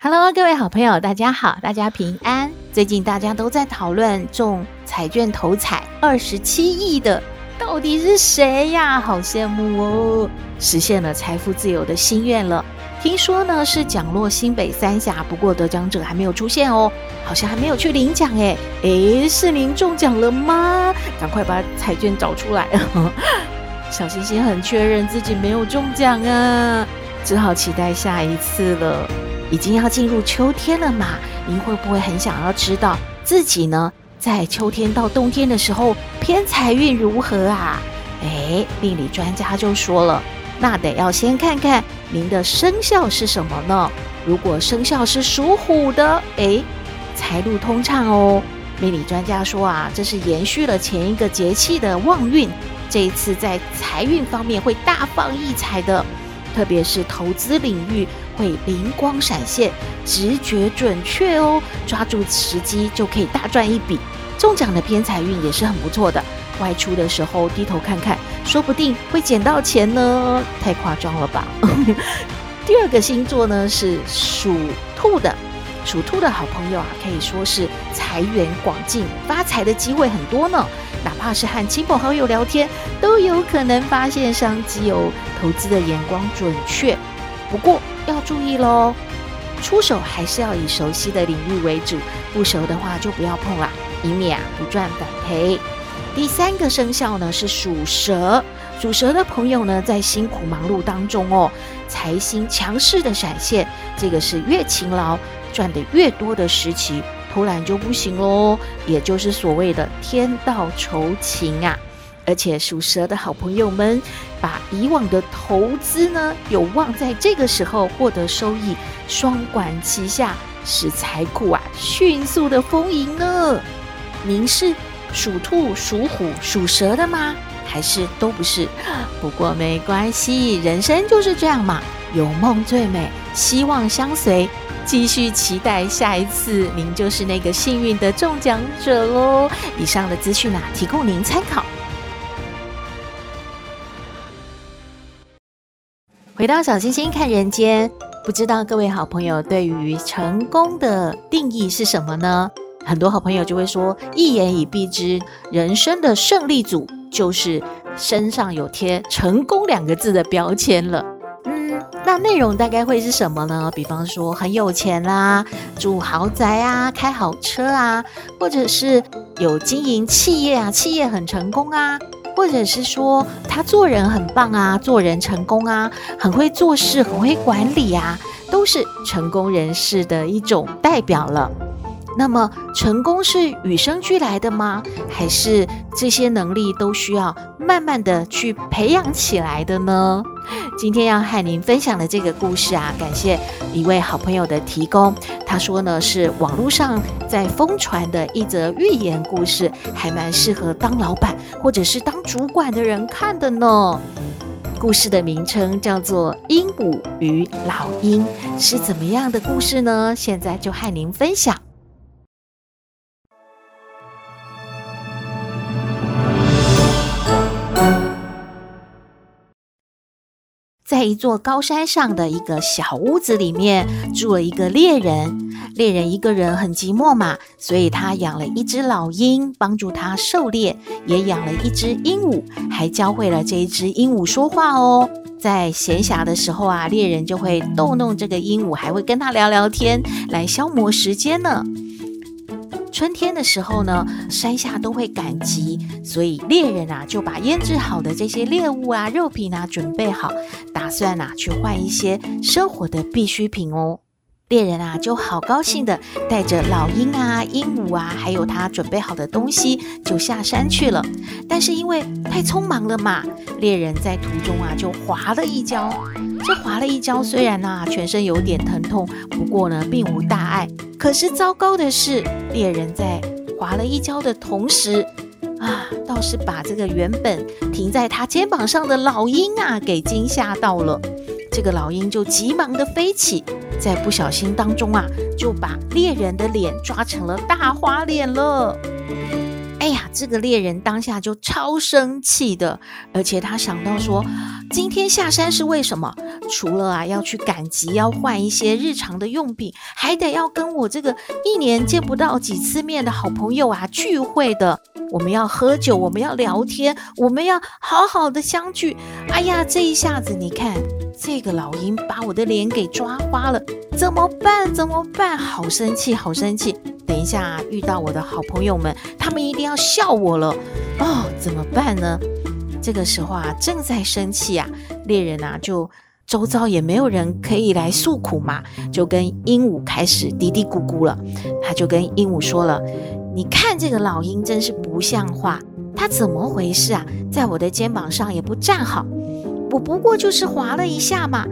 Hello，各位好朋友，大家好，大家平安。最近大家都在讨论中彩券头彩二十七亿的到底是谁呀？好羡慕哦，实现了财富自由的心愿了。听说呢是奖落新北三峡，不过得奖者还没有出现哦，好像还没有去领奖诶。诶，是您中奖了吗？赶快把彩券找出来。小星星很确认自己没有中奖啊，只好期待下一次了。已经要进入秋天了嘛，您会不会很想要知道自己呢在秋天到冬天的时候偏财运如何啊？诶，命理专家就说了。那得要先看看您的生肖是什么呢？如果生肖是属虎的，诶，财路通畅哦。命理专家说啊，这是延续了前一个节气的旺运，这一次在财运方面会大放异彩的，特别是投资领域会灵光闪现，直觉准确哦，抓住时机就可以大赚一笔。中奖的偏财运也是很不错的。外出的时候低头看看，说不定会捡到钱呢，太夸张了吧？第二个星座呢是属兔的，属兔的好朋友啊，可以说是财源广进，发财的机会很多呢。哪怕是和亲朋好友聊天，都有可能发现商机哦。投资的眼光准确，不过要注意喽，出手还是要以熟悉的领域为主，不熟的话就不要碰啦，以免啊不赚反赔。第三个生肖呢是属蛇，属蛇的朋友呢，在辛苦忙碌当中哦，财星强势的闪现，这个是越勤劳赚得越多的时期，突然就不行喽，也就是所谓的天道酬勤啊。而且属蛇的好朋友们，把以往的投资呢，有望在这个时候获得收益，双管齐下，使财库啊迅速的丰盈呢。您是？属兔、属虎、属蛇的吗？还是都不是？不过没关系，人生就是这样嘛。有梦最美，希望相随。继续期待下一次，您就是那个幸运的中奖者喽。以上的资讯啊，提供您参考。回到小星星看人间，不知道各位好朋友对于成功的定义是什么呢？很多好朋友就会说，一言以蔽之，人生的胜利组就是身上有贴“成功”两个字的标签了。嗯，那内容大概会是什么呢？比方说很有钱啦，住豪宅啊，开好车啊，或者是有经营企业啊，企业很成功啊，或者是说他做人很棒啊，做人成功啊，很会做事，很会管理啊，都是成功人士的一种代表了。那么，成功是与生俱来的吗？还是这些能力都需要慢慢的去培养起来的呢？今天要和您分享的这个故事啊，感谢一位好朋友的提供。他说呢，是网络上在疯传的一则寓言故事，还蛮适合当老板或者是当主管的人看的呢。故事的名称叫做《鹦鹉与老鹰》，是怎么样的故事呢？现在就和您分享。在一座高山上的一个小屋子里面，住了一个猎人。猎人一个人很寂寞嘛，所以他养了一只老鹰，帮助他狩猎；也养了一只鹦鹉，还教会了这一只鹦鹉说话哦。在闲暇的时候啊，猎人就会逗弄这个鹦鹉，还会跟他聊聊天，来消磨时间呢。春天的时候呢，山下都会赶集，所以猎人啊就把腌制好的这些猎物啊、肉品啊准备好，打算啊去换一些生活的必需品哦。猎人啊就好高兴的带着老鹰啊、鹦鹉啊，还有他准备好的东西就下山去了。但是因为太匆忙了嘛，猎人在途中啊就滑了一跤。这滑了一跤，虽然啊全身有点疼痛，不过呢并无大碍。可是糟糕的是，猎人在滑了一跤的同时，啊，倒是把这个原本停在他肩膀上的老鹰啊给惊吓到了。这个老鹰就急忙的飞起，在不小心当中啊，就把猎人的脸抓成了大花脸了。哎呀，这个猎人当下就超生气的，而且他想到说，今天下山是为什么？除了啊要去赶集，要换一些日常的用品，还得要跟我这个一年见不到几次面的好朋友啊聚会的。我们要喝酒，我们要聊天，我们要好好的相聚。哎呀，这一下子你看，这个老鹰把我的脸给抓花了，怎么办？怎么办？好生气，好生气。等一下遇到我的好朋友们，他们一定要笑我了哦，怎么办呢？这个时候啊，正在生气啊，猎人啊，就周遭也没有人可以来诉苦嘛，就跟鹦鹉开始嘀嘀咕咕了。他就跟鹦鹉说了：“你看这个老鹰真是不像话，它怎么回事啊？在我的肩膀上也不站好，我不过就是滑了一下嘛，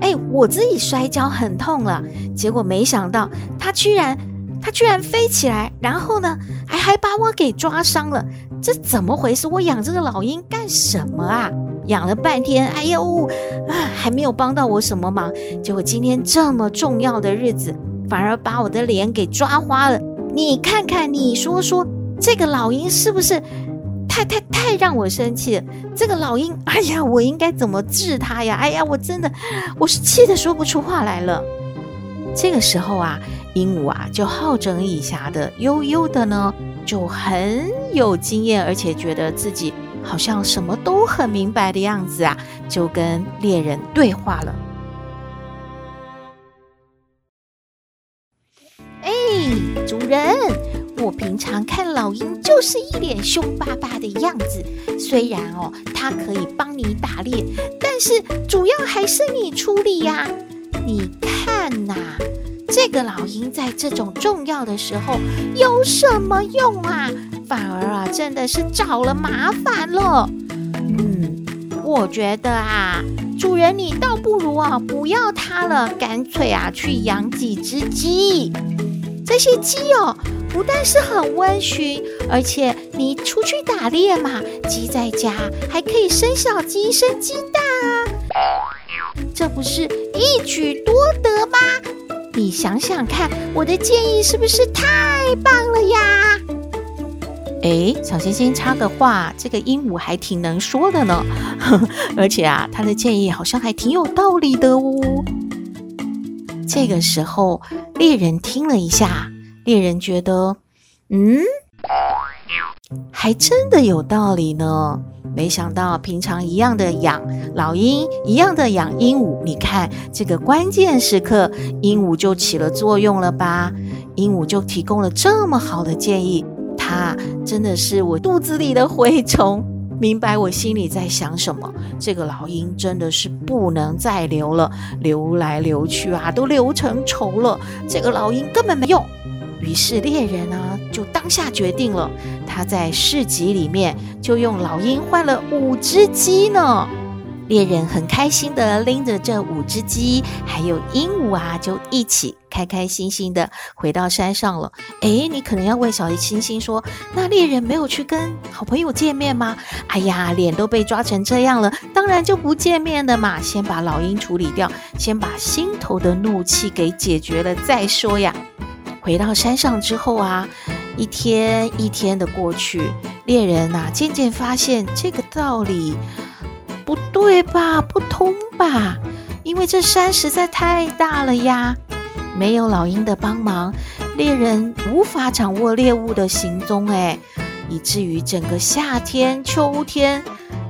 哎，我自己摔跤很痛了，结果没想到他居然。”它居然飞起来，然后呢，还还把我给抓伤了，这怎么回事？我养这个老鹰干什么啊？养了半天，哎呦，啊，还没有帮到我什么忙。结果今天这么重要的日子，反而把我的脸给抓花了。你看看，你说说，这个老鹰是不是太太太让我生气了？这个老鹰，哎呀，我应该怎么治它呀？哎呀，我真的，我是气得说不出话来了。这个时候啊，鹦鹉啊就好整以暇的悠悠的呢，就很有经验，而且觉得自己好像什么都很明白的样子啊，就跟猎人对话了。哎，主人，我平常看老鹰就是一脸凶巴巴的样子，虽然哦，它可以帮你打猎，但是主要还是你出力呀。你看呐，这个老鹰在这种重要的时候有什么用啊？反而啊，真的是找了麻烦了。嗯，我觉得啊，主人你倒不如啊不要它了，干脆啊去养几只鸡。这些鸡哦，不但是很温驯，而且你出去打猎嘛，鸡在家还可以生小鸡、生鸡蛋啊。这不是一举多得吗？你想想看，我的建议是不是太棒了呀？哎，小星星插个话，这个鹦鹉还挺能说的呢，而且啊，他的建议好像还挺有道理的哦。这个时候，猎人听了一下，猎人觉得，嗯，还真的有道理呢。没想到平常一样的养老鹰，一样的养鹦鹉，你看这个关键时刻，鹦鹉就起了作用了吧？鹦鹉就提供了这么好的建议，它真的是我肚子里的蛔虫，明白我心里在想什么。这个老鹰真的是不能再留了，留来留去啊，都留成虫了。这个老鹰根本没用。于是猎人呢，就当下决定了，他在市集里面就用老鹰换了五只鸡呢。猎人很开心的拎着这五只鸡，还有鹦鹉啊，就一起开开心心的回到山上了。诶，你可能要问小星星说，那猎人没有去跟好朋友见面吗？哎呀，脸都被抓成这样了，当然就不见面的嘛。先把老鹰处理掉，先把心头的怒气给解决了再说呀。回到山上之后啊，一天一天的过去，猎人呐、渐渐发现这个道理不对吧？不通吧？因为这山实在太大了呀，没有老鹰的帮忙，猎人无法掌握猎物的行踪，哎，以至于整个夏天、秋天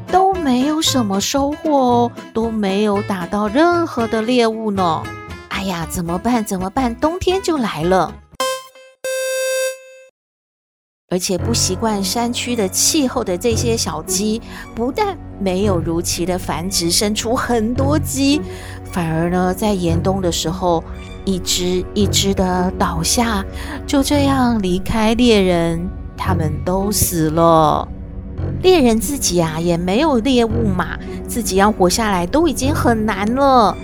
都没有什么收获哦，都没有打到任何的猎物呢。哎呀，怎么办？怎么办？冬天就来了。而且不习惯山区的气候的这些小鸡，不但没有如期的繁殖，生出很多鸡，反而呢，在严冬的时候，一只一只的倒下，就这样离开猎人，他们都死了。猎人自己啊，也没有猎物嘛，自己要活下来都已经很难了，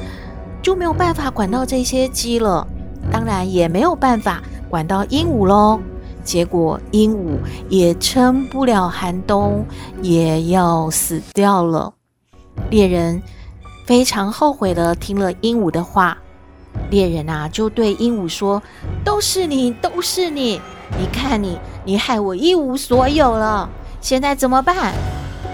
就没有办法管到这些鸡了。当然也没有办法管到鹦鹉喽。结果鹦鹉也撑不了寒冬，也要死掉了。猎人非常后悔地听了鹦鹉的话。猎人啊，就对鹦鹉说：“都是你，都是你！你看你，你害我一无所有了。现在怎么办？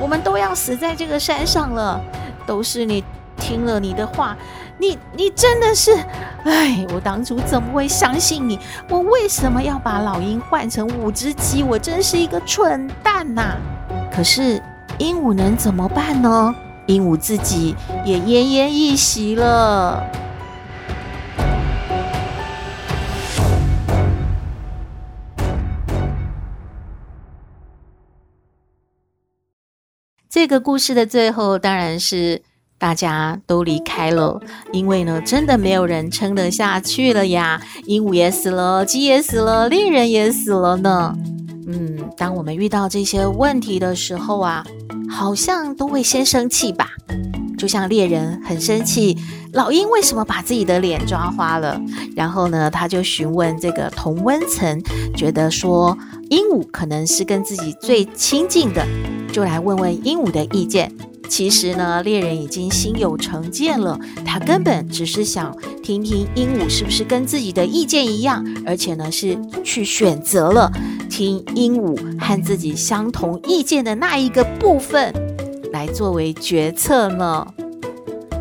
我们都要死在这个山上了。都是你听了你的话。”你你真的是，哎，我当初怎么会相信你？我为什么要把老鹰换成五只鸡？我真是一个蠢蛋呐！可是鹦鹉能怎么办呢？鹦鹉自己也奄奄一息了。这个故事的最后，当然是。大家都离开了，因为呢，真的没有人撑得下去了呀。鹦鹉也死了，鸡也死了，猎人也死了呢。嗯，当我们遇到这些问题的时候啊，好像都会先生气吧。就像猎人很生气，老鹰为什么把自己的脸抓花了？然后呢，他就询问这个同温层，觉得说鹦鹉可能是跟自己最亲近的，就来问问鹦鹉的意见。其实呢，猎人已经心有成见了，他根本只是想听听鹦鹉是不是跟自己的意见一样，而且呢是去选择了听鹦鹉和自己相同意见的那一个部分来作为决策呢。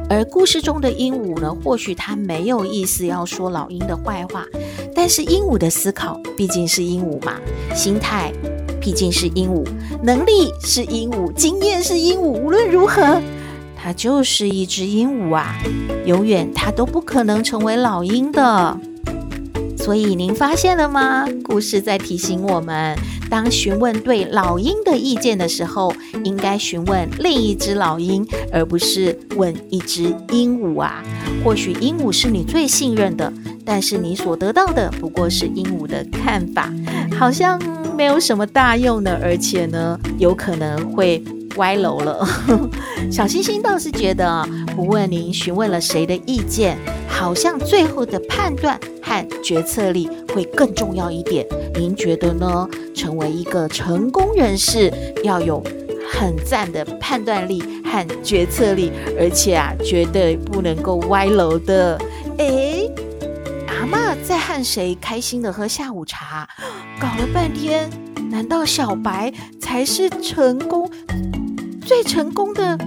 而故事中的鹦鹉呢，或许他没有意思要说老鹰的坏话，但是鹦鹉的思考毕竟是鹦鹉嘛，心态。毕竟是鹦鹉，能力是鹦鹉，经验是鹦鹉。无论如何，它就是一只鹦鹉啊，永远它都不可能成为老鹰的。所以您发现了吗？故事在提醒我们，当询问对老鹰的意见的时候，应该询问另一只老鹰，而不是问一只鹦鹉啊。或许鹦鹉是你最信任的，但是你所得到的不过是鹦鹉的看法，好像。没有什么大用的，而且呢，有可能会歪楼了。小星星倒是觉得，不问您询问了谁的意见，好像最后的判断和决策力会更重要一点。您觉得呢？成为一个成功人士，要有很赞的判断力和决策力，而且啊，绝对不能够歪楼的。诶。看谁开心的喝下午茶？搞了半天，难道小白才是成功最成功的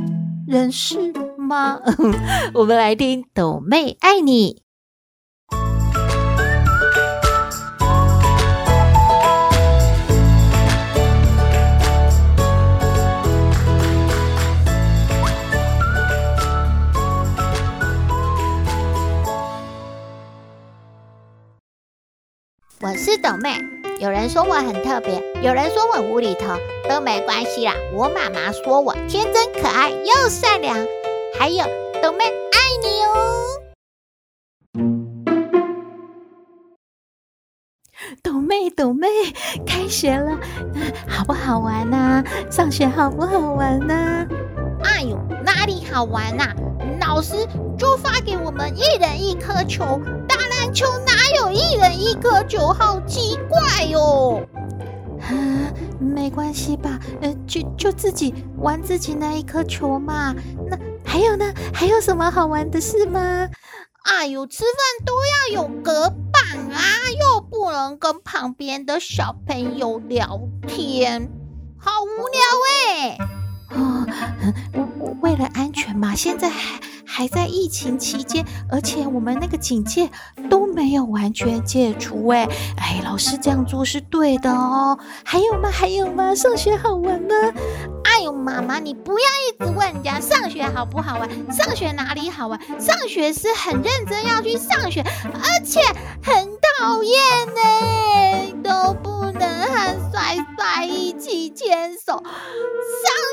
人士吗？我们来听抖妹爱你。我是豆妹，有人说我很特别，有人说我无厘头，都没关系啦。我妈妈说我天真可爱又善良，还有豆妹爱你哦。豆妹，豆妹，开学了，好不好玩呢？上学好不好玩呢？哎呦，哪里好玩呐？老师就发给我们一人一颗球。球哪有一人一颗球？好奇怪哟！啊，没关系吧？呃，就就自己玩自己那一颗球嘛。那还有呢？还有什么好玩的事吗？哎呦，吃饭都要有隔板啊，又不能跟旁边的小朋友聊天，好无聊哎！哦，我我为了安全嘛，现在还。还在疫情期间，而且我们那个警戒都没有完全解除，哎哎，老师这样做是对的哦。还有吗？还有吗？上学好玩吗？哎呦，妈妈，你不要一直问人家上学好不好玩，上学哪里好玩？上学是很认真要去上学，而且很讨厌呢，都不能和帅帅一起牵手，上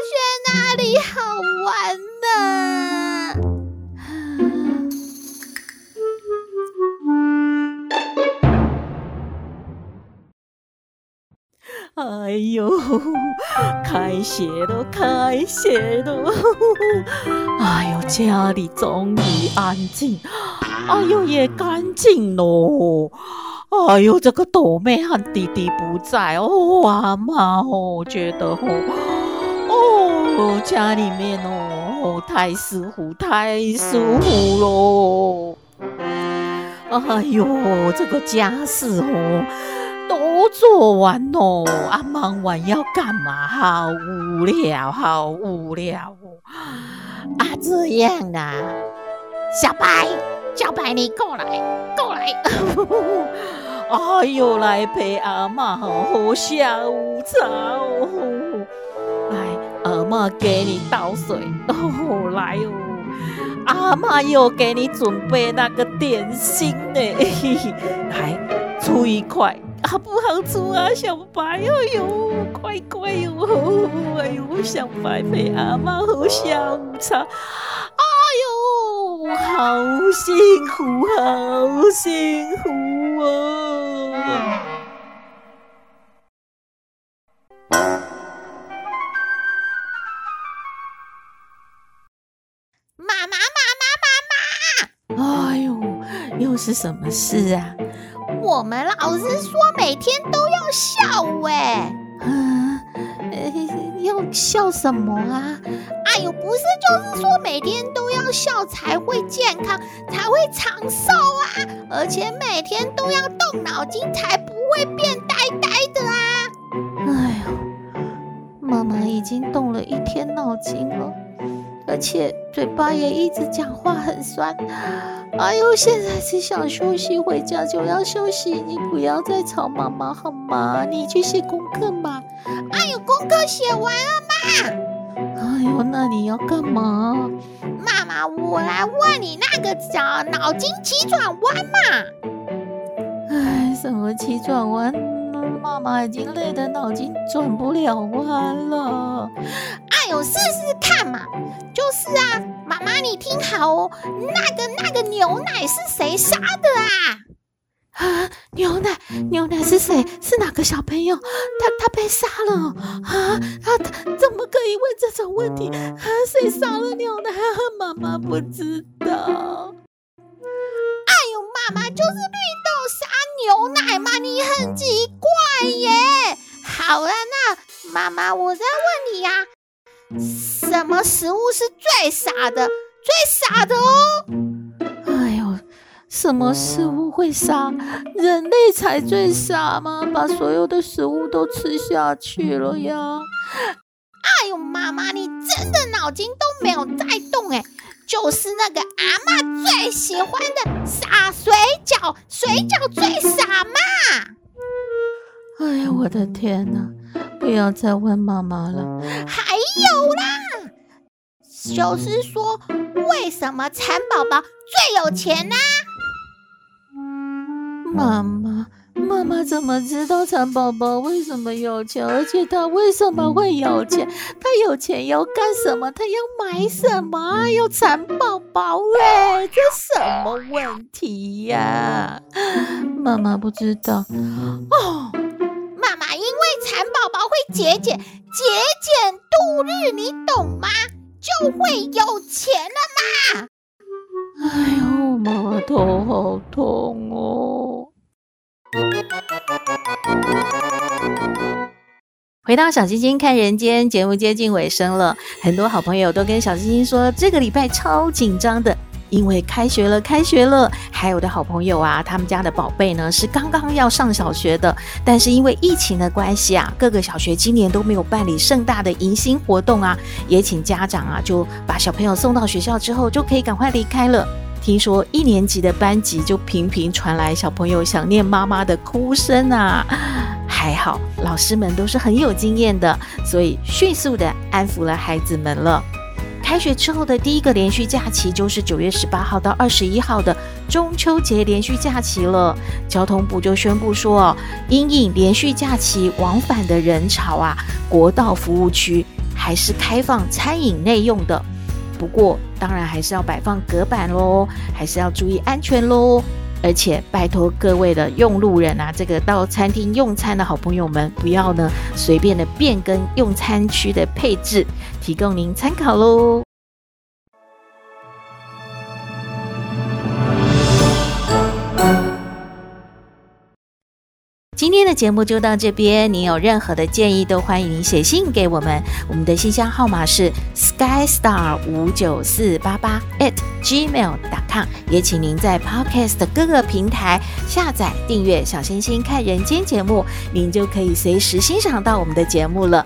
学哪里好玩呢？哎呦，开学了，开学了！哎呦，家里终于安静，哎呦，也干净喽！哎呦，这个豆妹和弟弟不在哦，阿妈哦，觉得哦，哦，家里面哦，太舒服，太舒服喽！哎呦，这个家事哦。都做完喽，啊，忙完要干嘛？好无聊，好无聊哦！啊，这样啊，小白，小白，你过来，过来！哎呦，来陪阿妈喝下午茶哦！来，阿妈给你倒水 哦，来哦！阿妈又给你准备那个点心呢，来，出一块。好不好吃啊，小白？哎呦，乖乖哟！哎呦，小白陪阿嬷喝下午茶，哎呦，好幸福，好幸福哦！妈妈，妈妈，妈妈！哎呦，又是什么事啊？我们老师说每天都要笑哎，嗯，要笑什么啊？哎呦，不是，就是说每天都要笑才会健康，才会长寿啊！而且每天都要动脑筋，才不会变呆呆的啊！哎呦，妈妈已经动了一天脑筋了。而且嘴巴也一直讲话很酸，哎呦，现在只想休息，回家就要休息。你不要再吵妈妈好吗？你去写功课嘛。哎呦，功课写完了吗？哎呦，那你要干嘛？妈妈，我来问你那个叫脑筋急转弯嘛。哎，什么急转弯？妈妈已经累得脑筋转不了弯了。试试看嘛。就是啊，妈妈你听好哦，那个那个牛奶是谁杀的啊？啊，牛奶牛奶是谁？是哪个小朋友？他他被杀了啊？他他怎么可以问这种问题？啊，谁杀了牛奶？妈妈不知道。哎呦，妈妈就是绿豆杀牛奶嘛，你很奇怪耶。好了，那妈妈我再问你呀。什么食物是最傻的？最傻的哦！哎呦，什么食物会傻？人类才最傻吗？把所有的食物都吃下去了呀！哎呦，妈妈，你真的脑筋都没有在动哎！就是那个阿妈最喜欢的傻水饺，水饺最傻嘛！哎呀，我的天哪！不要再问妈妈了。还有啦，就是说，为什么蚕宝宝最有钱呢？妈妈，妈妈怎么知道蚕宝宝为什么有钱？而且他为什么会有钱？他有钱要干什么？他要买什么？要蚕宝宝？哎，这什么问题呀、啊？妈妈不知道。哦。蚕宝宝会节俭节俭度日，你懂吗？就会有钱了嘛！哎呦，妈妈头好痛哦！回到小星星看人间节目接近尾声了，很多好朋友都跟小星星说，这个礼拜超紧张的。因为开学了，开学了，还有的好朋友啊，他们家的宝贝呢是刚刚要上小学的，但是因为疫情的关系啊，各个小学今年都没有办理盛大的迎新活动啊，也请家长啊就把小朋友送到学校之后就可以赶快离开了。听说一年级的班级就频频传来小朋友想念妈妈的哭声啊，还好老师们都是很有经验的，所以迅速的安抚了孩子们了。开学之后的第一个连续假期就是九月十八号到二十一号的中秋节连续假期了。交通部就宣布说，哦，因应连续假期往返的人潮啊，国道服务区还是开放餐饮内用的。不过，当然还是要摆放隔板喽，还是要注意安全喽。而且拜托各位的用路人啊，这个到餐厅用餐的好朋友们，不要呢随便的变更用餐区的配置，提供您参考喽。今天的节目就到这边，您有任何的建议都欢迎您写信给我们，我们的信箱号码是 skystar 五九四八八 at gmail dot com，也请您在 Podcast 的各个平台下载订阅小星星看人间节目，您就可以随时欣赏到我们的节目了，